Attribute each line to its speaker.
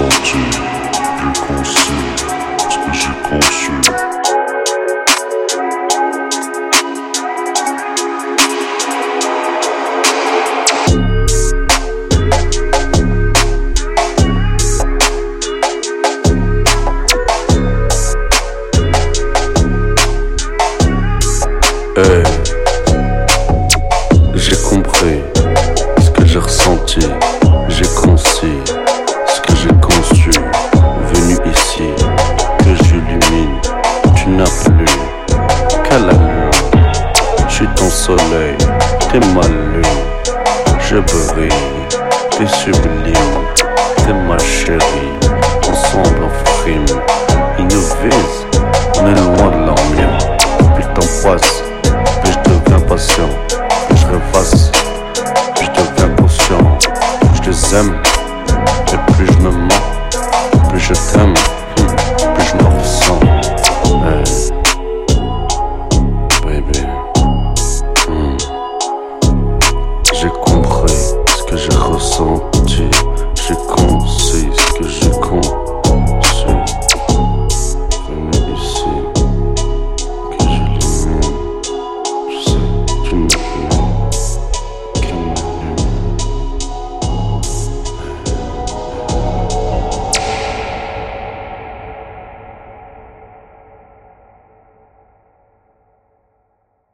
Speaker 1: ressenti, j'ai conçu ce que j'ai conçu. Hey, j'ai compris ce que j'ai ressenti, soleil, t'es ma lune, je brille, t'es sublime, t'es ma chérie. Ensemble on frime, ils nous visent, on est loin de leur. Plus le temps passe, plus je deviens patient, plus je rêvasse, plus je deviens conscient. Je les aime, et plus je me mens, plus je t'aime. j'ai con, ce que j'ai con.